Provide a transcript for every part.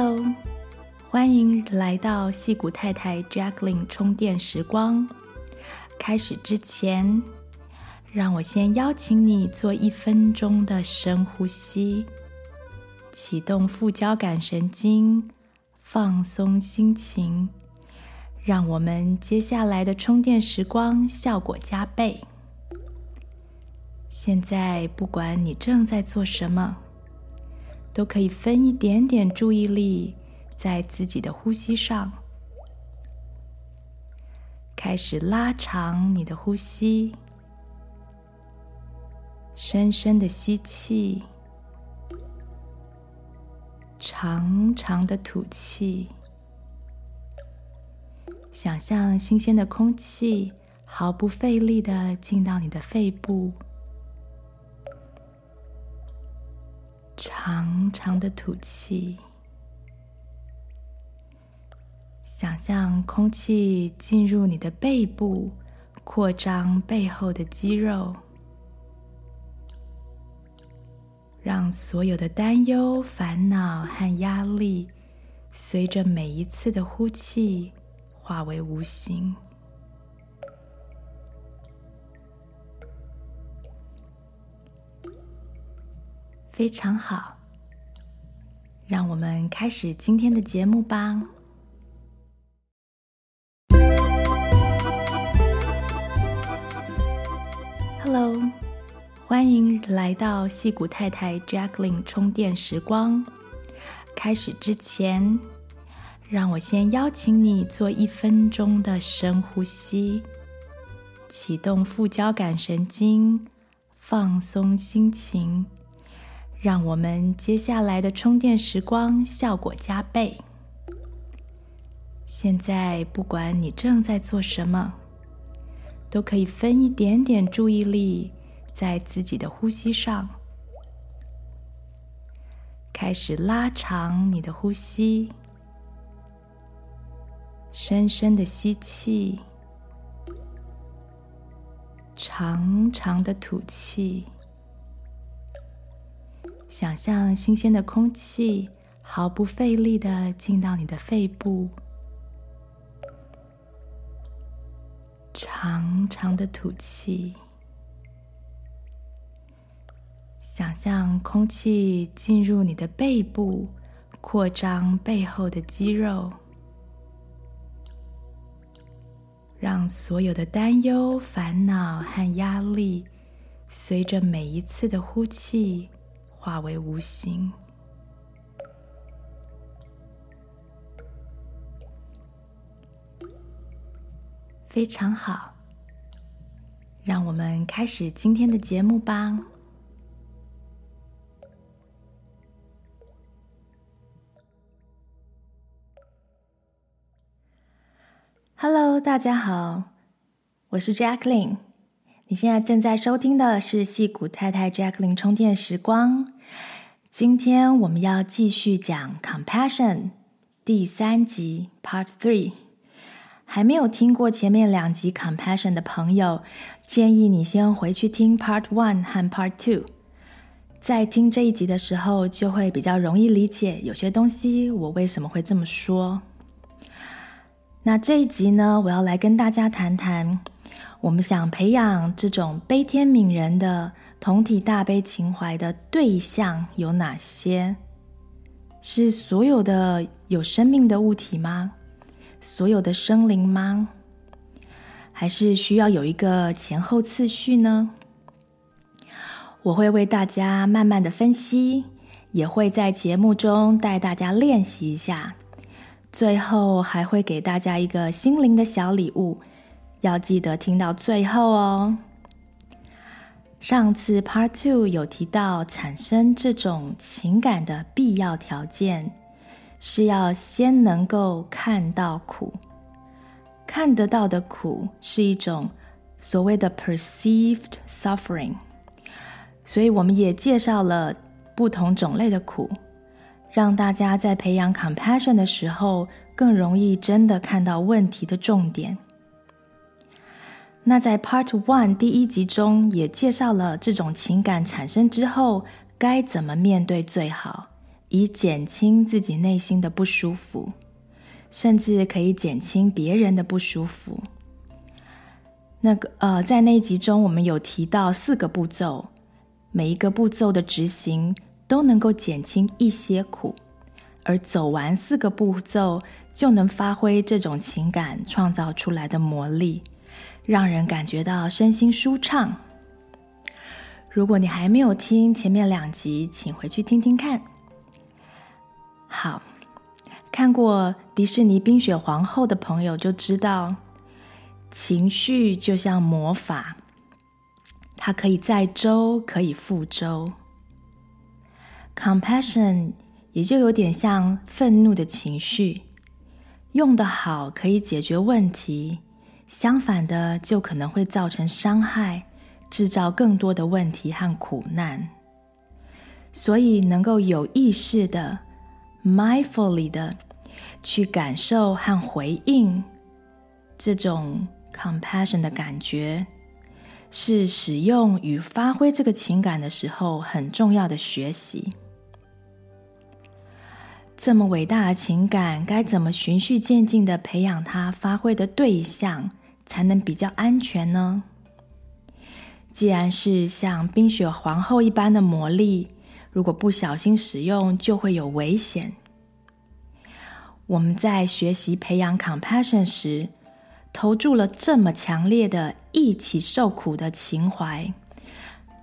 Hello，欢迎来到矽谷太太 Jacqueline 充电时光。开始之前，让我先邀请你做一分钟的深呼吸，启动副交感神经，放松心情，让我们接下来的充电时光效果加倍。现在，不管你正在做什么。都可以分一点点注意力在自己的呼吸上，开始拉长你的呼吸，深深的吸气，长长的吐气，想象新鲜的空气毫不费力的进到你的肺部。长长的吐气，想象空气进入你的背部，扩张背后的肌肉，让所有的担忧、烦恼和压力，随着每一次的呼气化为无形。非常好，让我们开始今天的节目吧。Hello，欢迎来到戏骨太太 Jacqueline 充电时光。开始之前，让我先邀请你做一分钟的深呼吸，启动副交感神经，放松心情。让我们接下来的充电时光效果加倍。现在，不管你正在做什么，都可以分一点点注意力在自己的呼吸上，开始拉长你的呼吸，深深的吸气，长长的吐气。想象新鲜的空气毫不费力的进到你的肺部，长长的吐气。想象空气进入你的背部，扩张背后的肌肉，让所有的担忧、烦恼和压力，随着每一次的呼气。化为无形。非常好，让我们开始今天的节目吧。Hello，大家好，我是 Jacqueline。你现在正在收听的是戏骨太太 Jacklin 充电时光。今天我们要继续讲 Compassion 第三集 Part Three。还没有听过前面两集 Compassion 的朋友，建议你先回去听 Part One 和 Part Two。在听这一集的时候，就会比较容易理解有些东西我为什么会这么说。那这一集呢，我要来跟大家谈谈。我们想培养这种悲天悯人的同体大悲情怀的对象有哪些？是所有的有生命的物体吗？所有的生灵吗？还是需要有一个前后次序呢？我会为大家慢慢的分析，也会在节目中带大家练习一下，最后还会给大家一个心灵的小礼物。要记得听到最后哦。上次 Part Two 有提到，产生这种情感的必要条件是要先能够看到苦，看得到的苦是一种所谓的 perceived suffering。所以我们也介绍了不同种类的苦，让大家在培养 compassion 的时候更容易真的看到问题的重点。那在 Part One 第一集中也介绍了这种情感产生之后该怎么面对最好，以减轻自己内心的不舒服，甚至可以减轻别人的不舒服。那个呃，在那一集中，我们有提到四个步骤，每一个步骤的执行都能够减轻一些苦，而走完四个步骤，就能发挥这种情感创造出来的魔力，让人感觉到身心舒畅。如果你还没有听前面两集，请回去听听看。好，看过迪士尼《冰雪皇后》的朋友就知道。情绪就像魔法，它可以载舟，可以覆舟。Compassion 也就有点像愤怒的情绪，用得好可以解决问题，相反的就可能会造成伤害，制造更多的问题和苦难。所以能够有意识的、mindfully 的去感受和回应这种。Compassion 的感觉是使用与发挥这个情感的时候很重要的学习。这么伟大的情感，该怎么循序渐进地培养它发挥的对象，才能比较安全呢？既然是像冰雪皇后一般的魔力，如果不小心使用，就会有危险。我们在学习培养 Compassion 时，投注了这么强烈的一起受苦的情怀，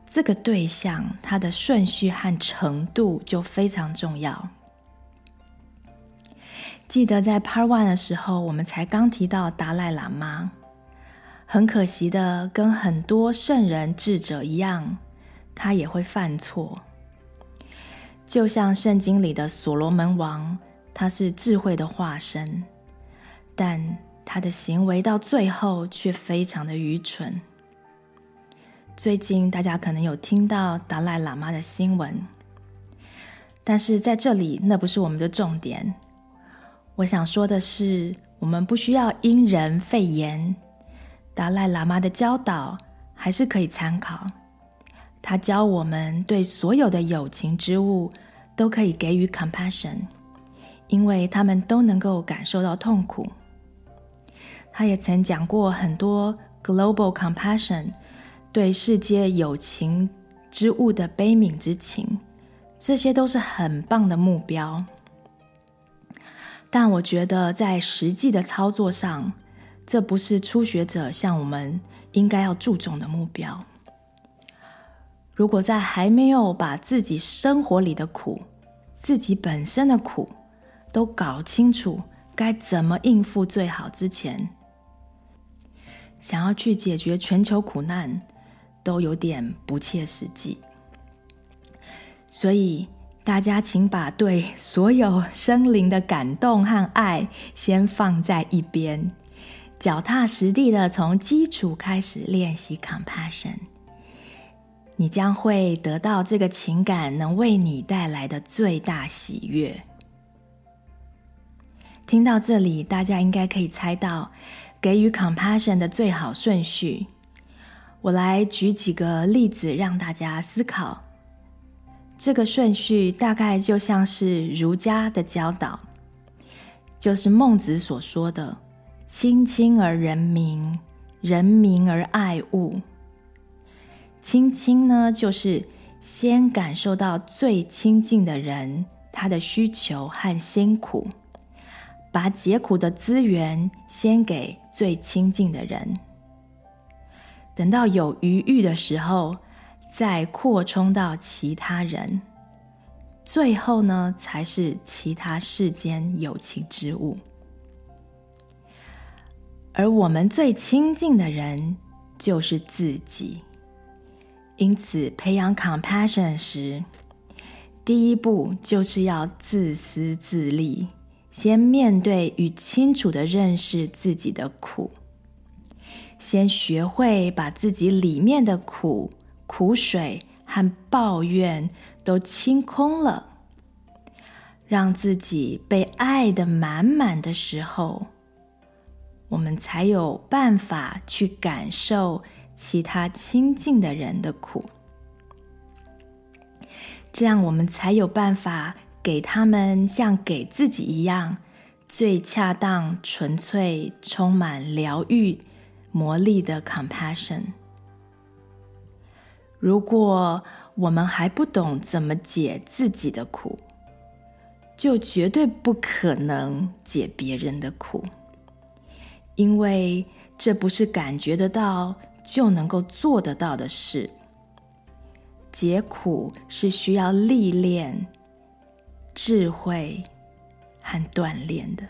这个对象它的顺序和程度就非常重要。记得在 Part One 的时候，我们才刚提到达赖喇嘛，很可惜的，跟很多圣人智者一样，他也会犯错。就像圣经里的所罗门王，他是智慧的化身，但他的行为到最后却非常的愚蠢。最近大家可能有听到达赖喇嘛的新闻，但是在这里那不是我们的重点。我想说的是，我们不需要因人废言。达赖喇嘛的教导还是可以参考。他教我们对所有的有情之物都可以给予 compassion，因为他们都能够感受到痛苦。他也曾讲过很多 global compassion，对世界有情之物的悲悯之情，这些都是很棒的目标。但我觉得在实际的操作上，这不是初学者像我们应该要注重的目标。如果在还没有把自己生活里的苦、自己本身的苦都搞清楚，该怎么应付最好之前，想要去解决全球苦难，都有点不切实际。所以大家请把对所有生灵的感动和爱先放在一边，脚踏实地的从基础开始练习 compassion，你将会得到这个情感能为你带来的最大喜悦。听到这里，大家应该可以猜到。给予 compassion 的最好顺序，我来举几个例子让大家思考。这个顺序大概就像是儒家的教导，就是孟子所说的“亲亲而仁民，仁民而爱物”。亲亲呢，就是先感受到最亲近的人他的需求和辛苦。把解苦的资源先给最亲近的人，等到有余裕的时候，再扩充到其他人，最后呢，才是其他世间有情之物。而我们最亲近的人就是自己，因此培养 compassion 时，第一步就是要自私自利。先面对与清楚地认识自己的苦，先学会把自己里面的苦、苦水和抱怨都清空了，让自己被爱的满满的时候，我们才有办法去感受其他亲近的人的苦，这样我们才有办法。给他们像给自己一样最恰当、纯粹、充满疗愈魔力的 compassion。如果我们还不懂怎么解自己的苦，就绝对不可能解别人的苦，因为这不是感觉得到就能够做得到的事。解苦是需要历练、智慧和锻炼的。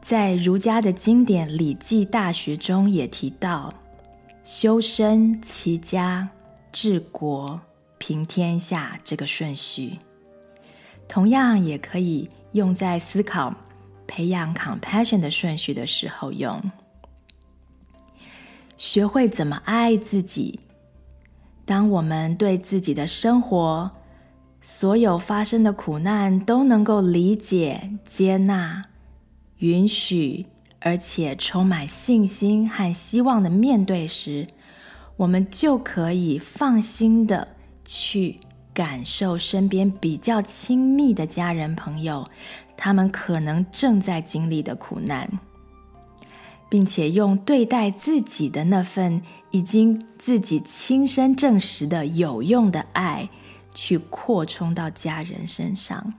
在儒家的经典《礼记·大学》中也提到，修身、齐家、治国、平天下这个顺序。同样也可以用在思考培养 compassion 的顺序的时候用。学会怎么爱自己。当我们对自己的生活所有发生的苦难都能够理解、接纳、允许，而且充满信心和希望的面对时，我们就可以放心的去。感受身边比较亲密的家人朋友，他们可能正在经历的苦难，并且用对待自己的那份已经自己亲身证实的有用的爱，去扩充到家人身上，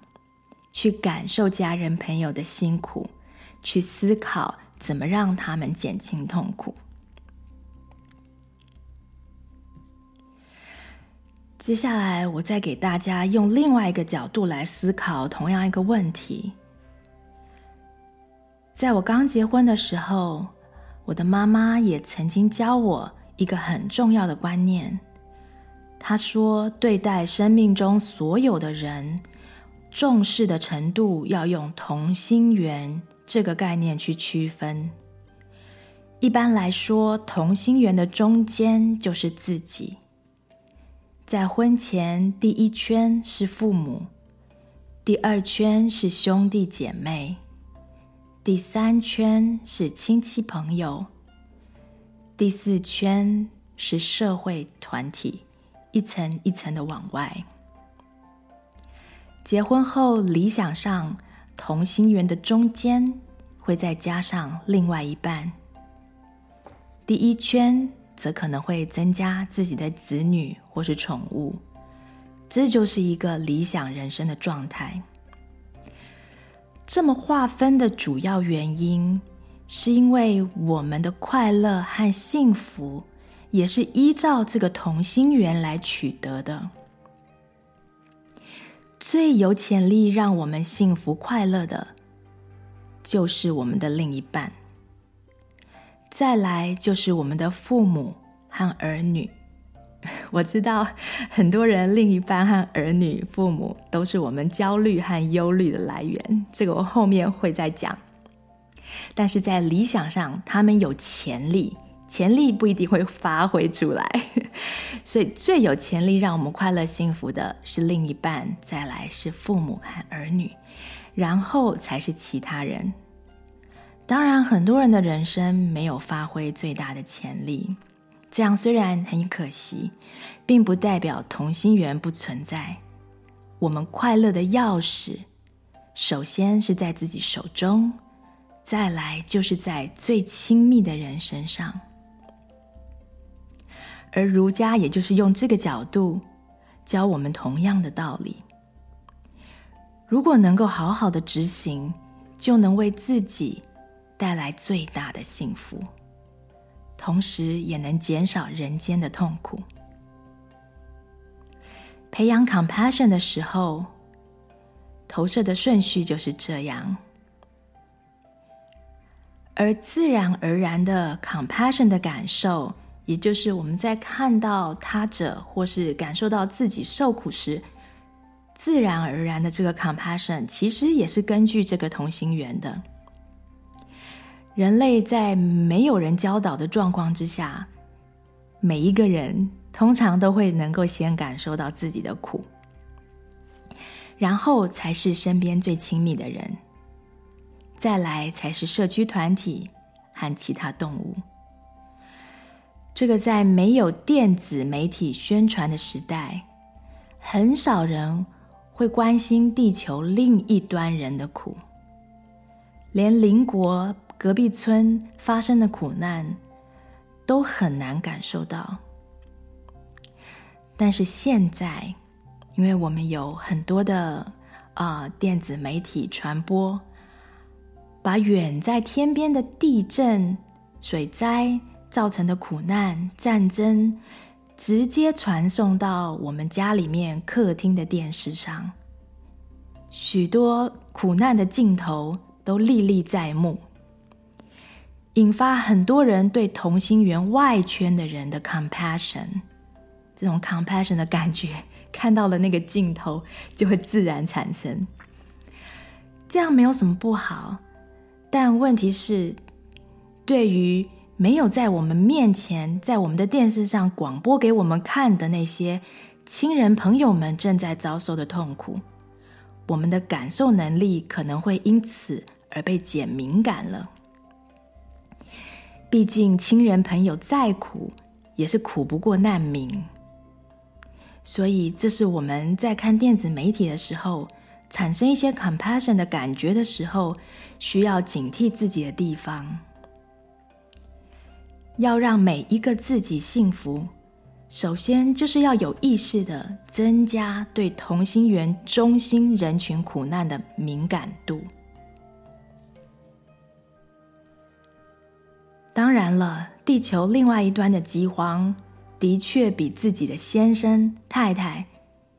去感受家人朋友的辛苦，去思考怎么让他们减轻痛苦。接下来，我再给大家用另外一个角度来思考同样一个问题。在我刚结婚的时候，我的妈妈也曾经教我一个很重要的观念。她说，对待生命中所有的人，重视的程度要用同心圆这个概念去区分。一般来说，同心圆的中间就是自己。在婚前，第一圈是父母，第二圈是兄弟姐妹，第三圈是亲戚朋友，第四圈是社会团体，一层一层的往外。结婚后，理想上同心圆的中间会再加上另外一半，第一圈。则可能会增加自己的子女或是宠物，这就是一个理想人生的状态。这么划分的主要原因，是因为我们的快乐和幸福也是依照这个同心圆来取得的。最有潜力让我们幸福快乐的，就是我们的另一半。再来就是我们的父母和儿女。我知道很多人另一半和儿女、父母都是我们焦虑和忧虑的来源，这个我后面会再讲。但是在理想上，他们有潜力，潜力不一定会发挥出来，所以最有潜力让我们快乐幸福的是另一半，再来是父母和儿女，然后才是其他人。当然，很多人的人生没有发挥最大的潜力，这样虽然很可惜，并不代表同心圆不存在。我们快乐的钥匙，首先是在自己手中，再来就是在最亲密的人身上。而儒家也就是用这个角度教我们同样的道理。如果能够好好的执行，就能为自己。带来最大的幸福，同时也能减少人间的痛苦。培养 compassion 的时候，投射的顺序就是这样，而自然而然的 compassion 的感受，也就是我们在看到他者或是感受到自己受苦时，自然而然的这个 compassion，其实也是根据这个同心圆的。人类在没有人教导的状况之下，每一个人通常都会能够先感受到自己的苦，然后才是身边最亲密的人，再来才是社区团体和其他动物。这个在没有电子媒体宣传的时代，很少人会关心地球另一端人的苦，连邻国隔壁村发生的苦难都很难感受到。但是现在，因为我们有很多的啊、电子媒体传播，把远在天边的地震、水灾造成的苦难、战争，直接传送到我们家里面客厅的电视上，许多苦难的镜头都历历在目，引发很多人对同心圆外圈的人的 compassion。这种 compassion 的感觉，看到了那个镜头就会自然产生。这样没有什么不好，但问题是，对于没有在我们面前，在我们的电视上广播给我们看的那些亲人朋友们正在遭受的痛苦，我们的感受能力可能会因此而被减敏感了。毕竟亲人朋友再苦，也是苦不过难民。所以，这是我们在看电子媒体的时候，产生一些 compassion 的感觉的时候，需要警惕自己的地方。要让每一个自己幸福，首先就是要有意识的增加对同心圆中心人群苦难的敏感度。当然了，地球另外一端的饥荒。的确比自己的先生、太太、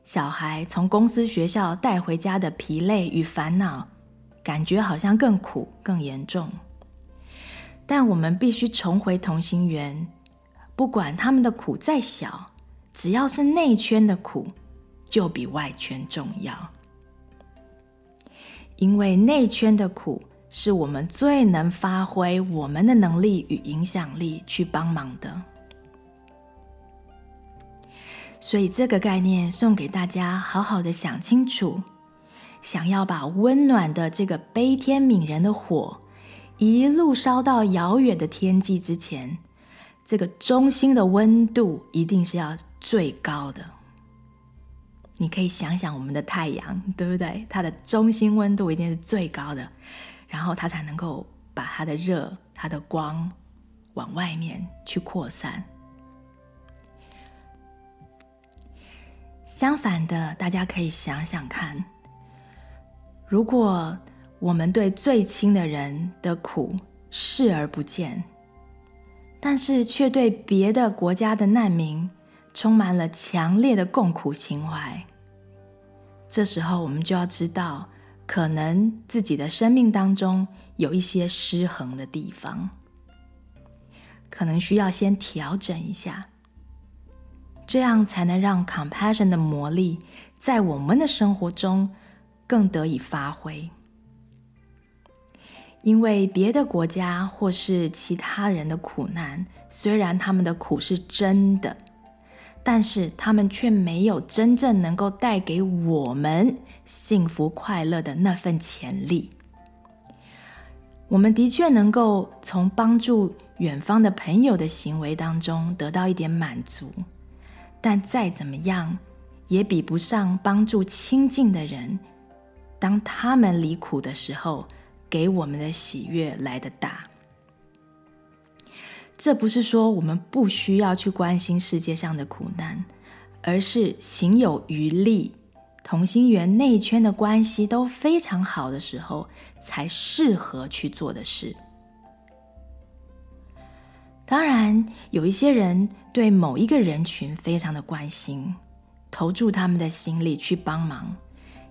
小孩从公司、学校带回家的疲累与烦恼，感觉好像更苦、更严重。但我们必须重回同心圆，不管他们的苦再小，只要是内圈的苦，就比外圈重要。因为内圈的苦是我们最能发挥我们的能力与影响力去帮忙的。所以这个概念送给大家，好好的想清楚。想要把温暖的这个悲天悯人的火一路烧到遥远的天际之前，这个中心的温度一定是要最高的。你可以想想我们的太阳，对不对？它的中心温度一定是最高的，然后它才能够把它的热、它的光往外面去扩散。相反的，大家可以想想看，如果我们对最亲的人的苦视而不见，但是却对别的国家的难民充满了强烈的共苦情怀，这时候我们就要知道，可能自己的生命当中有一些失衡的地方，可能需要先调整一下。这样才能让 compassion 的魔力在我们的生活中更得以发挥。因为别的国家或是其他人的苦难，虽然他们的苦是真的，但是他们却没有真正能够带给我们幸福快乐的那份潜力。我们的确能够从帮助远方的朋友的行为当中得到一点满足。但再怎么样，也比不上帮助亲近的人，当他们离苦的时候，给我们的喜悦来的大。这不是说我们不需要去关心世界上的苦难，而是行有余力，同心圆内圈的关系都非常好的时候，才适合去做的事。当然，有一些人对某一个人群非常的关心，投注他们的心力去帮忙。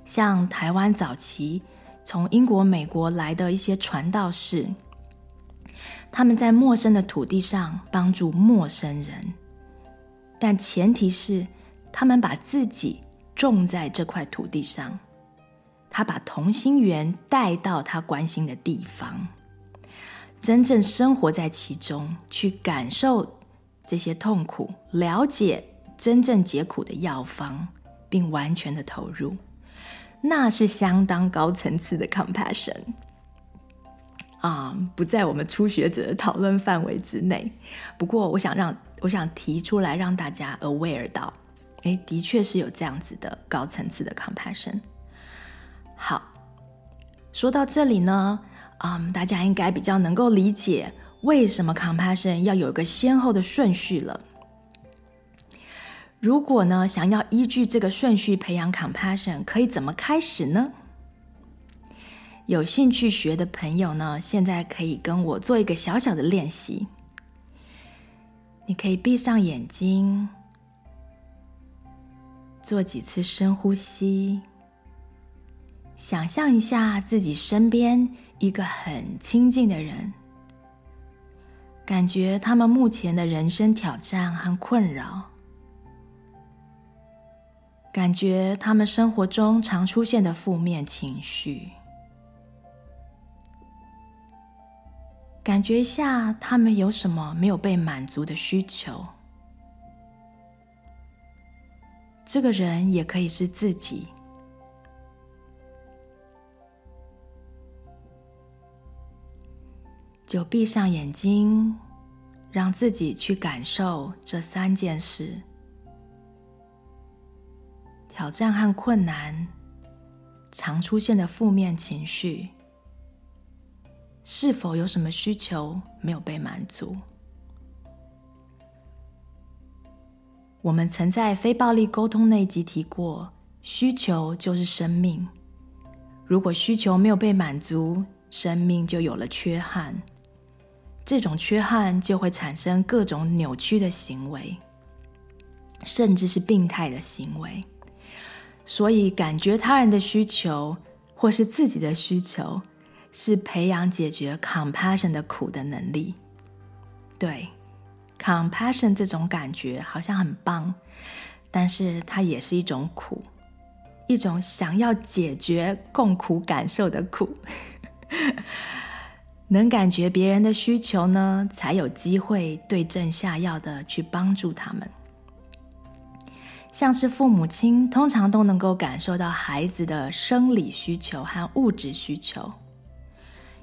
像台湾早期从英国、美国来的一些传道士，他们在陌生的土地上帮助陌生人，但前提是他们把自己种在这块土地上，他把同心圆带到他关心的地方。真正生活在其中，去感受这些痛苦，了解真正解苦的药方，并完全的投入，那是相当高层次的 compassion 啊，不在我们初学者的讨论范围之内。不过，我想让我想提出来让大家 aware 到，诶，的确是有这样子的高层次的 compassion。好，说到这里呢，嗯，大家应该比较能够理解为什么 compassion 要有一个先后的顺序了。如果呢，想要依据这个顺序培养 compassion，可以怎么开始呢？有兴趣学的朋友呢，现在可以跟我做一个小小的练习。你可以闭上眼睛，做几次深呼吸，想象一下自己身边一个很亲近的人，感觉他们目前的人生挑战和困扰。感觉他们生活中常出现的负面情绪，感觉一下他们有什么没有被满足的需求。这个人也可以是自己，就闭上眼睛，让自己去感受这三件事。挑战和困难，常出现的负面情绪，是否有什么需求没有被满足？我们曾在非暴力沟通那集提过，需求就是生命。如果需求没有被满足，生命就有了缺憾。这种缺憾就会产生各种扭曲的行为，甚至是病态的行为。所以，感觉他人的需求或是自己的需求，是培养解决 compassion 的苦的能力。对，compassion 这种感觉好像很棒，但是它也是一种苦，一种想要解决共苦感受的苦。能感觉别人的需求呢，才有机会对症下药的去帮助他们。像是父母亲通常都能够感受到孩子的生理需求和物质需求，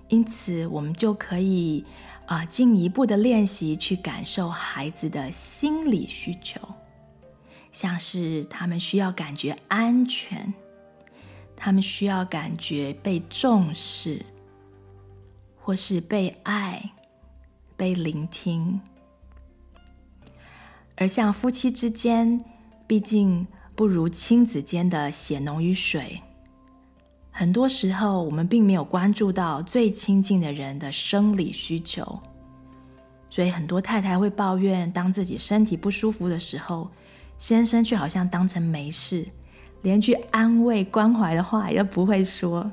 因此我们就可以啊、进一步的练习去感受孩子的心理需求，像是他们需要感觉安全，他们需要感觉被重视，或是被爱、被聆听，而像夫妻之间。毕竟不如亲子间的血浓于水，很多时候我们并没有关注到最亲近的人的生理需求，所以很多太太会抱怨，当自己身体不舒服的时候，先生却好像当成没事，连句安慰关怀的话也不会说。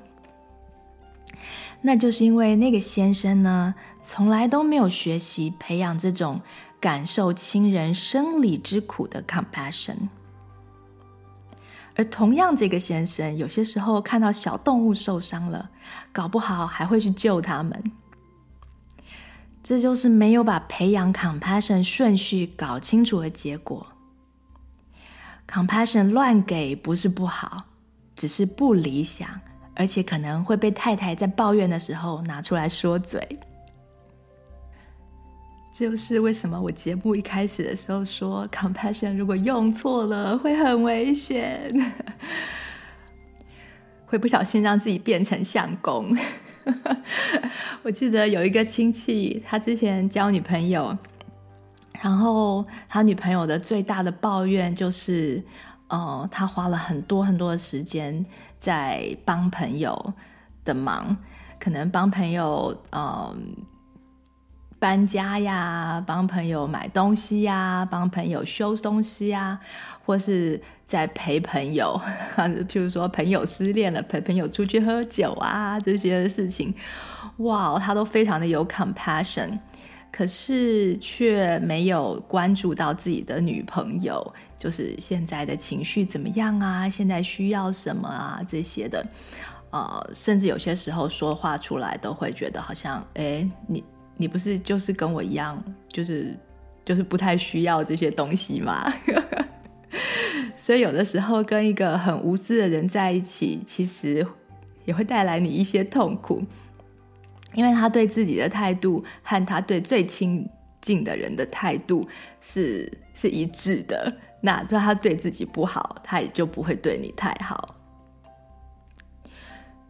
那就是因为那个先生呢，从来都没有学习培养这种。感受亲人生理之苦的 compassion，而同样，这个先生有些时候看到小动物受伤了，搞不好还会去救他们。这就是没有把培养 compassion 顺序搞清楚的结果。compassion 乱给不是不好，只是不理想，而且可能会被太太在抱怨的时候拿出来说嘴。就是为什么我节目一开始的时候说，compassion 如果用错了会很危险，会不小心让自己变成相公。我记得有一个亲戚，他之前交女朋友，然后他女朋友的最大的抱怨就是，呃，他花了很多很多的时间在帮朋友的忙，可能帮朋友，嗯、搬家呀，帮朋友买东西呀，帮朋友修东西呀，或是在陪朋友，譬如说朋友失恋了，陪朋友出去喝酒啊，这些事情，哇，他都非常的有 compassion，可是却没有关注到自己的女朋友，就是现在的情绪怎么样啊，现在需要什么啊这些的，呃，甚至有些时候说话出来都会觉得好像，哎，你。你不是就是跟我一样，就是就是不太需要这些东西吗？所以有的时候跟一个很无私的人在一起，其实也会带来你一些痛苦，因为他对自己的态度和他对最亲近的人的态度是是一致的，那他对自己不好，他也就不会对你太好。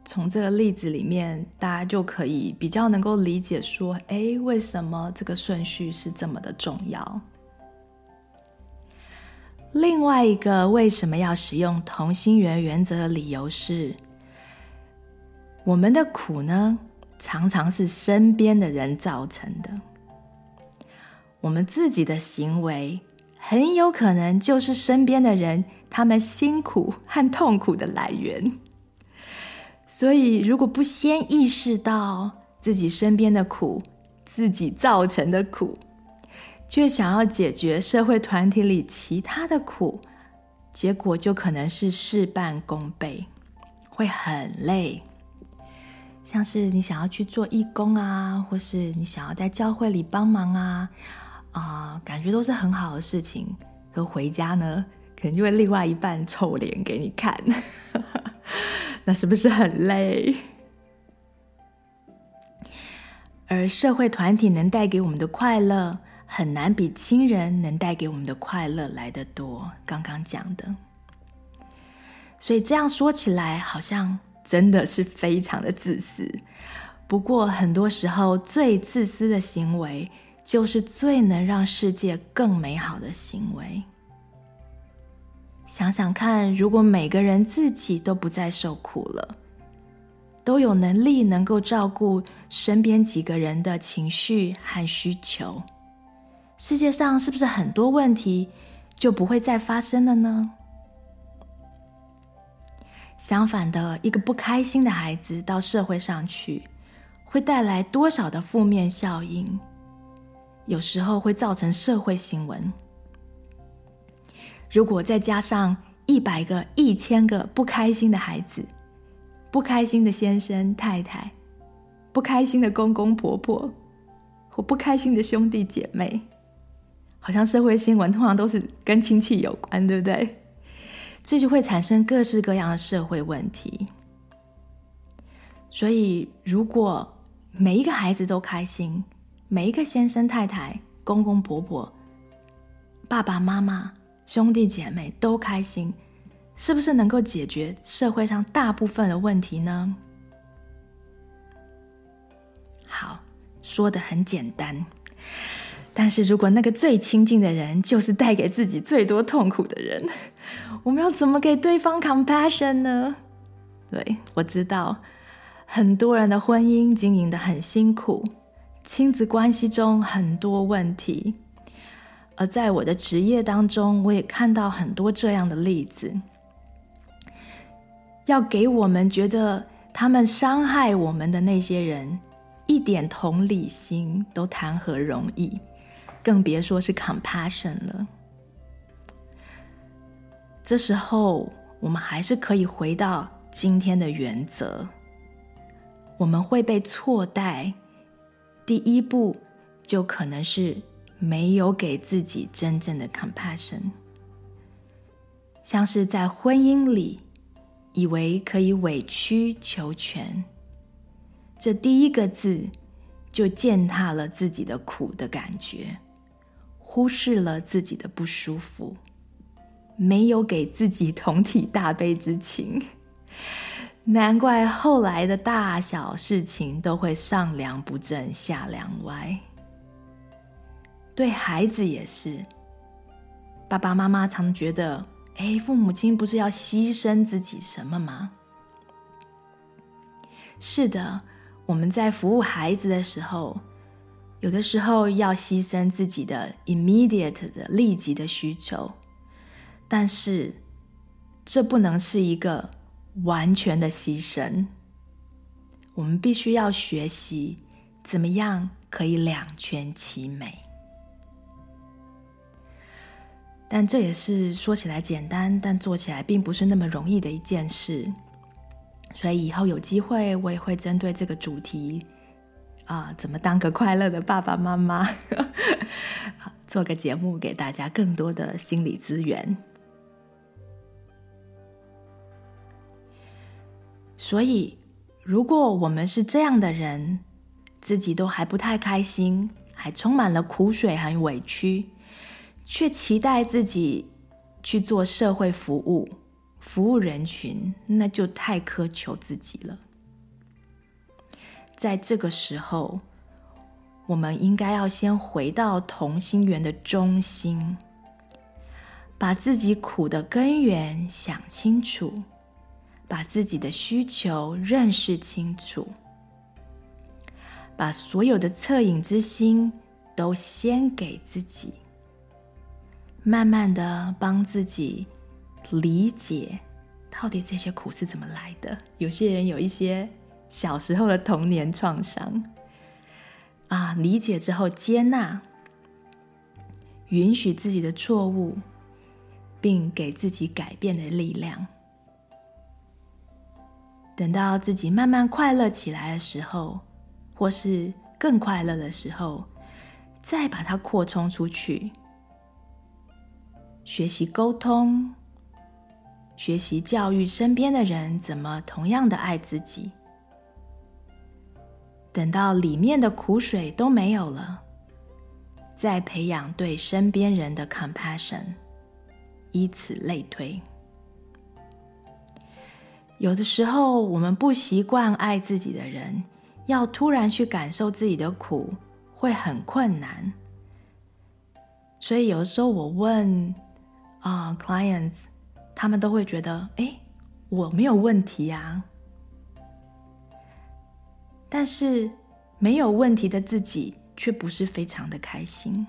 从这个例子里面，大家就可以比较能够理解说，诶，为什么这个顺序是这么的重要？另外一个为什么要使用同心圆原则的理由是，我们的苦呢，常常是身边的人造成的，我们自己的行为很有可能就是身边的人他们辛苦和痛苦的来源。所以，如果不先意识到自己身边的苦，自己造成的苦，却想要解决社会团体里其他的苦，结果就可能是事半功倍，会很累。像是你想要去做义工啊，或是你想要在教会里帮忙啊，啊、感觉都是很好的事情。可回家呢，可能就会另外一半臭脸给你看。那是不是很累？而社会团体能带给我们的快乐，很难比亲人能带给我们的快乐来得多。刚刚讲的，所以这样说起来，好像真的是非常的自私。不过，很多时候最自私的行为，就是最能让世界更美好的行为。想想看，如果每个人自己都不再受苦了，都有能力能够照顾身边几个人的情绪和需求，世界上是不是很多问题就不会再发生了呢？相反的，一个不开心的孩子到社会上去，会带来多少的负面效应？有时候会造成社会新闻。如果再加上一百个、一千个不开心的孩子，不开心的先生、太太，不开心的公公婆婆，或不开心的兄弟姐妹，好像社会新闻通常都是跟亲戚有关，对不对？这就会产生各式各样的社会问题。所以，如果每一个孩子都开心，每一个先生、太太、公公婆婆、爸爸妈妈，兄弟姐妹都开心，是不是能够解决社会上大部分的问题呢？好，说得很简单，但是如果那个最亲近的人就是带给自己最多痛苦的人，我们要怎么给对方 compassion 呢？对，我知道，很多人的婚姻经营得很辛苦，亲子关系中很多问题。而在我的职业当中，我也看到很多这样的例子。要给我们觉得他们伤害我们的那些人一点同理心都谈何容易，更别说是 compassion 了。这时候，我们还是可以回到今天的原则：我们会被错待，第一步就可能是。没有给自己真正的 compassion，像是在婚姻里，以为可以委曲求全，这第一个字就践踏了自己的苦的感觉，忽视了自己的不舒服，没有给自己同体大悲之情，难怪后来的大小事情都会上梁不正下梁歪。对孩子也是，爸爸妈妈常觉得，哎，父母亲不是要牺牲自己什么吗？是的，我们在服务孩子的时候，有的时候要牺牲自己的 immediate 的立即的需求，但是这不能是一个完全的牺牲。我们必须要学习怎么样可以两全其美。但这也是说起来简单，但做起来并不是那么容易的一件事。所以以后有机会，我也会针对这个主题，啊，怎么当个快乐的爸爸妈妈，做个节目给大家更多的心理资源。所以，如果我们是这样的人，自己都还不太开心，还充满了苦水和委屈。却期待自己去做社会服务，服务人群，那就太苛求自己了。在这个时候，我们应该要先回到同心圆的中心，把自己苦的根源想清楚，把自己的需求认识清楚，把所有的恻隐之心都先给自己，慢慢的帮自己理解到底这些苦是怎么来的。有些人有一些。小时候的童年创伤啊，理解之后接纳，允许自己的错误，并给自己改变的力量。等到自己慢慢快乐起来的时候，或是更快乐的时候，再把它扩充出去，学习沟通，学习教育身边的人怎么同样的爱自己。等到里面的苦水都没有了，再培养对身边人的 compassion，以此类推。有的时候，我们不习惯爱自己的人，要突然去感受自己的苦，会很困难。所以有的时候，我问啊、clients，他们都会觉得，哎，我没有问题呀。但是没有问题的自己却不是非常的开心。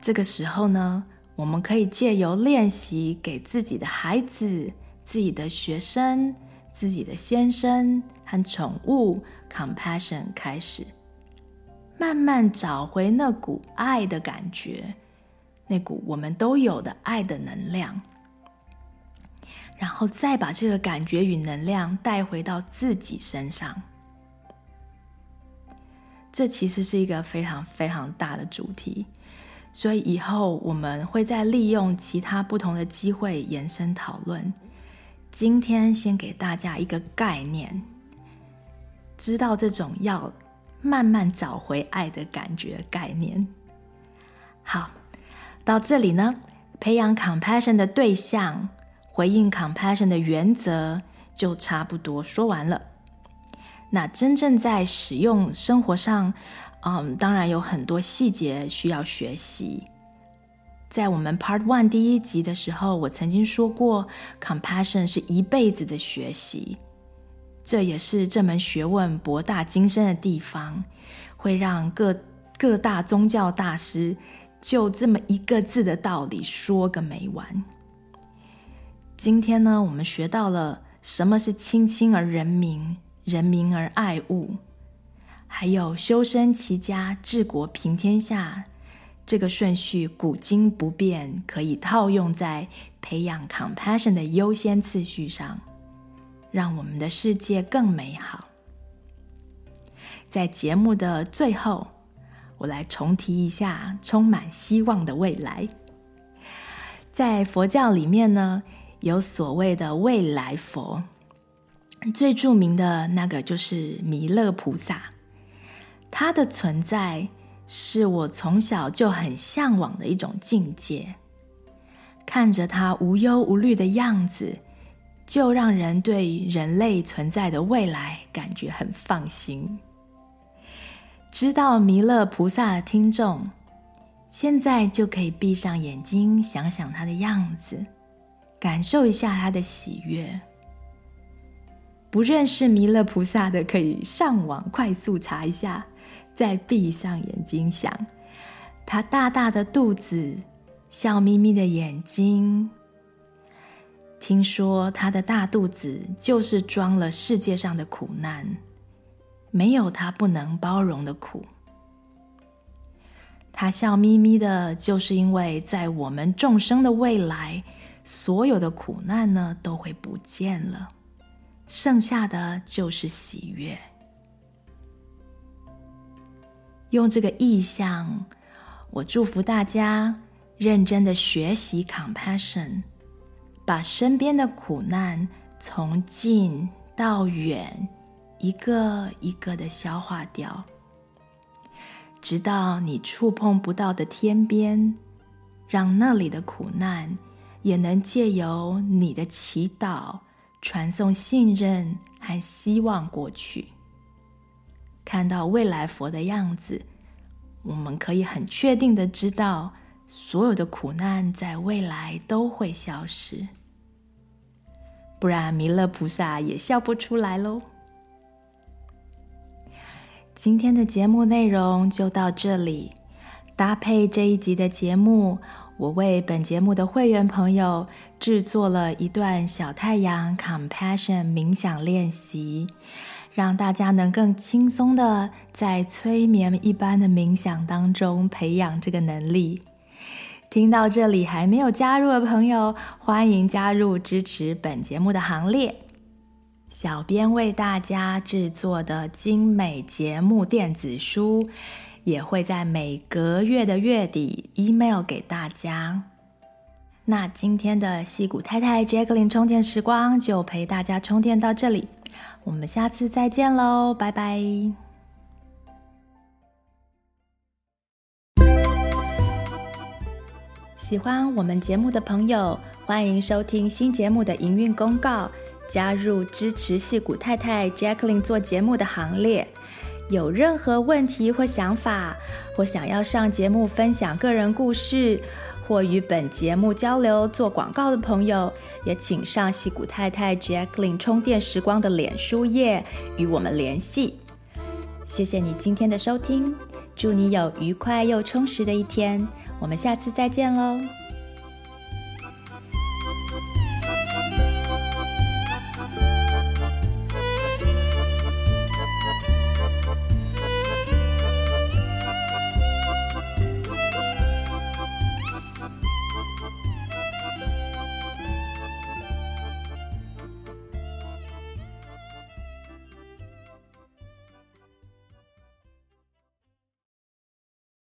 这个时候呢，我们可以借由练习给自己的孩子、自己的学生、自己的先生和宠物 compassion 开始，慢慢找回那股爱的感觉，那股我们都有的爱的能量。然后再把这个感觉与能量带回到自己身上，这其实是一个非常非常大的主题，所以以后我们会再利用其他不同的机会延伸讨论。今天先给大家一个概念，知道这种要慢慢找回爱的感觉概念。好，到这里呢，培养 compassion 的对象。回应 compassion 的原则就差不多说完了。那真正在使用生活上，嗯，当然有很多细节需要学习。在我们 Part One 第一集的时候，我曾经说过，compassion 是一辈子的学习，这也是这门学问博大精深的地方，会让各各大宗教大师就这么一个字的道理说个没完。今天呢，我们学到了什么是亲亲而仁民，仁民而爱物，还有修身齐家治国平天下这个顺序古今不变，可以套用在培养 compassion 的优先次序上，让我们的世界更美好。在节目的最后，我来重提一下充满希望的未来。在佛教里面呢，有所谓的未来佛，最著名的那个就是弥勒菩萨。他的存在是我从小就很向往的一种境界。看着他无忧无虑的样子，就让人对人类存在的未来感觉很放心。知道弥勒菩萨的听众，现在就可以闭上眼睛，想想他的样子。感受一下他的喜悦。不认识弥勒菩萨的，可以上网快速查一下，再闭上眼睛想，他大大的肚子，笑眯眯的眼睛。听说他的大肚子就是装了世界上的苦难，没有他不能包容的苦。他笑眯眯的，就是因为在我们众生的未来。所有的苦难呢，都会不见了，剩下的就是喜悦。用这个意象，我祝福大家认真的学习 compassion，把身边的苦难从近到远，一个一个的消化掉，直到你触碰不到的天边。让那里的苦难也能借由你的祈祷，传送信任和希望过去。看到未来佛的样子，我们可以很确定的知道，所有的苦难在未来都会消失。不然弥勒菩萨也笑不出来喽。今天的节目内容就到这里，搭配这一集的节目，我为本节目的会员朋友制作了一段小太阳 Compassion 冥想练习。让大家能更轻松的在催眠一般的冥想当中培养这个能力。听到这里还没有加入的朋友，欢迎加入支持本节目的行列。小编为大家制作的精美节目电子书，也会在每个月的月底 email 给大家。那今天的戏骨太太 Jacqueline 充电时光就陪大家充电到这里。我们下次再见喽，拜拜！喜欢我们节目的朋友，欢迎收听新节目的营运公告，加入支持戏骨太太 Jacqueline 做节目的行列。有任何问题或想法，或想要上节目分享个人故事，或与本节目交流、做广告的朋友，也请上戏骨太太 Jacqueline 充电时光的脸书页与我们联系。谢谢你今天的收听，祝你有愉快又充实的一天。我们下次再见喽。